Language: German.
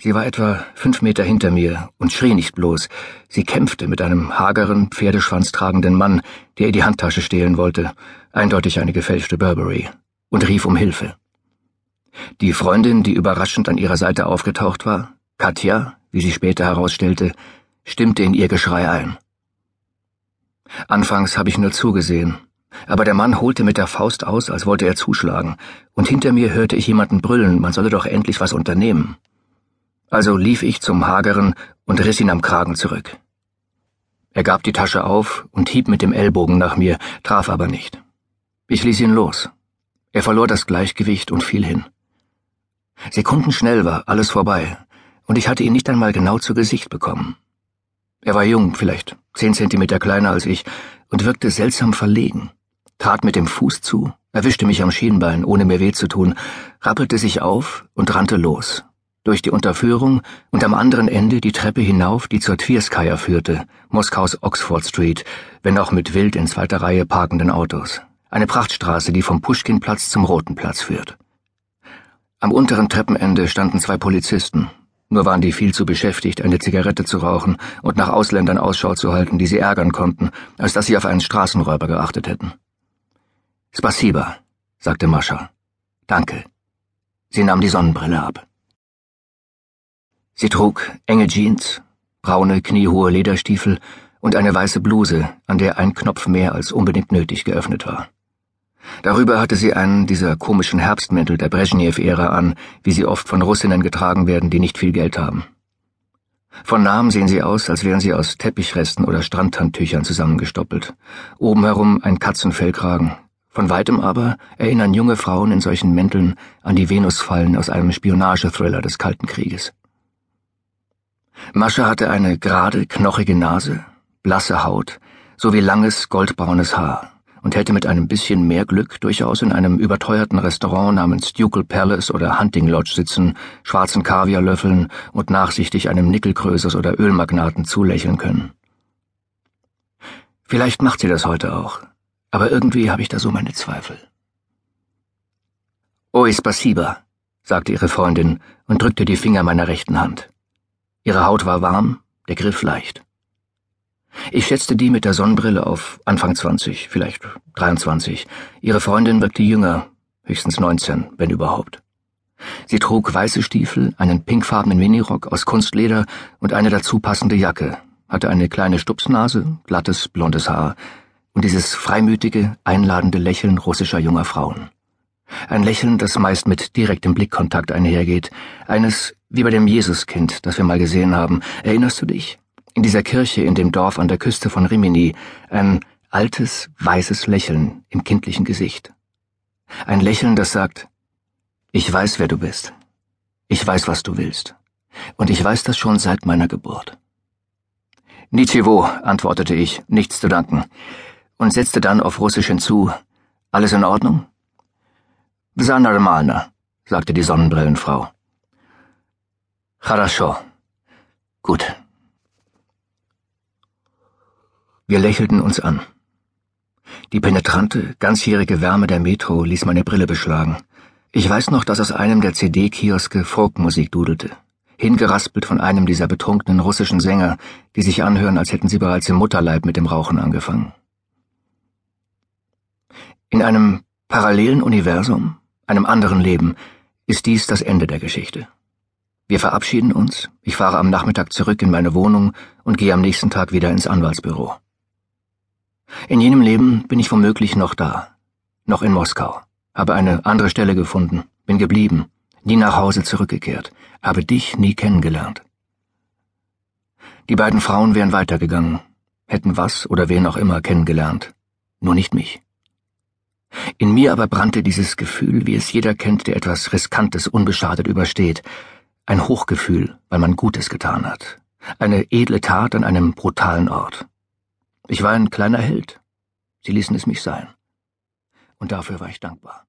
Sie war etwa fünf Meter hinter mir und schrie nicht bloß, sie kämpfte mit einem hageren, Pferdeschwanz tragenden Mann, der ihr die Handtasche stehlen wollte, eindeutig eine gefälschte Burberry, und rief um Hilfe. Die Freundin, die überraschend an ihrer Seite aufgetaucht war, Katja, wie sie später herausstellte, stimmte in ihr Geschrei ein. Anfangs habe ich nur zugesehen, aber der Mann holte mit der Faust aus, als wollte er zuschlagen, und hinter mir hörte ich jemanden brüllen, man solle doch endlich was unternehmen. Also lief ich zum Hageren und riss ihn am Kragen zurück. Er gab die Tasche auf und hieb mit dem Ellbogen nach mir, traf aber nicht. Ich ließ ihn los. Er verlor das Gleichgewicht und fiel hin. Sekundenschnell war alles vorbei, und ich hatte ihn nicht einmal genau zu Gesicht bekommen. Er war jung, vielleicht zehn Zentimeter kleiner als ich, und wirkte seltsam verlegen, trat mit dem Fuß zu, erwischte mich am Schienbein, ohne mir weh zu tun, rappelte sich auf und rannte los, durch die Unterführung und am anderen Ende die Treppe hinauf, die zur Tverskaya führte, Moskaus Oxford Street, wenn auch mit wild in zweiter Reihe parkenden Autos. Eine Prachtstraße, die vom Puschkinplatz zum Roten Platz führt. Am unteren Treppenende standen zwei Polizisten, nur waren die viel zu beschäftigt, eine Zigarette zu rauchen und nach Ausländern Ausschau zu halten, die sie ärgern konnten, als dass sie auf einen Straßenräuber geachtet hätten. Spasiba, sagte Mascha. Danke. Sie nahm die Sonnenbrille ab. Sie trug enge Jeans, braune, kniehohe Lederstiefel und eine weiße Bluse, an der ein Knopf mehr als unbedingt nötig geöffnet war. Darüber hatte sie einen dieser komischen Herbstmäntel der Brezhnev-Ära an, wie sie oft von Russinnen getragen werden, die nicht viel Geld haben. Von Namen sehen sie aus, als wären sie aus Teppichresten oder Strandhandtüchern zusammengestoppelt. Oben herum ein Katzenfellkragen. Von weitem aber erinnern junge Frauen in solchen Mänteln an die Venusfallen aus einem Spionagethriller des Kalten Krieges. Mascha hatte eine gerade, knochige Nase, blasse Haut sowie langes, goldbraunes Haar und hätte mit einem bisschen mehr Glück durchaus in einem überteuerten Restaurant namens Ducal Palace oder Hunting Lodge sitzen, schwarzen Kaviar löffeln und nachsichtig einem Nickelkrösus oder Ölmagnaten zulächeln können. Vielleicht macht sie das heute auch, aber irgendwie habe ich da so meine Zweifel. Oi spasiba, sagte ihre Freundin und drückte die Finger meiner rechten Hand. Ihre Haut war warm, der Griff leicht. Ich schätzte die mit der Sonnenbrille auf Anfang 20, vielleicht 23. Ihre Freundin wirkte jünger, höchstens 19, wenn überhaupt. Sie trug weiße Stiefel, einen pinkfarbenen Minirock aus Kunstleder und eine dazu passende Jacke, hatte eine kleine Stupsnase, glattes, blondes Haar und dieses freimütige, einladende Lächeln russischer junger Frauen. Ein Lächeln, das meist mit direktem Blickkontakt einhergeht, eines wie bei dem Jesuskind, das wir mal gesehen haben. Erinnerst du dich? in dieser Kirche in dem Dorf an der Küste von Rimini ein altes, weißes Lächeln im kindlichen Gesicht. Ein Lächeln, das sagt, ich weiß, wer du bist. Ich weiß, was du willst. Und ich weiß das schon seit meiner Geburt. Nichivo, antwortete ich, nichts zu danken, und setzte dann auf Russisch hinzu, alles in Ordnung? Wsa normalna, sagte die Sonnenbrillenfrau. Хорошо. Gut. Wir lächelten uns an. Die penetrante, ganzjährige Wärme der Metro ließ meine Brille beschlagen. Ich weiß noch, dass aus einem der CD-Kioske Folkmusik dudelte, hingeraspelt von einem dieser betrunkenen russischen Sänger, die sich anhören, als hätten sie bereits im Mutterleib mit dem Rauchen angefangen. In einem parallelen Universum, einem anderen Leben, ist dies das Ende der Geschichte. Wir verabschieden uns, ich fahre am Nachmittag zurück in meine Wohnung und gehe am nächsten Tag wieder ins Anwaltsbüro. In jenem Leben bin ich womöglich noch da, noch in Moskau, habe eine andere Stelle gefunden, bin geblieben, nie nach Hause zurückgekehrt, habe dich nie kennengelernt. Die beiden Frauen wären weitergegangen, hätten was oder wen auch immer kennengelernt, nur nicht mich. In mir aber brannte dieses Gefühl, wie es jeder kennt, der etwas Riskantes unbeschadet übersteht, ein Hochgefühl, weil man Gutes getan hat, eine edle Tat an einem brutalen Ort. Ich war ein kleiner Held. Sie ließen es mich sein. Und dafür war ich dankbar.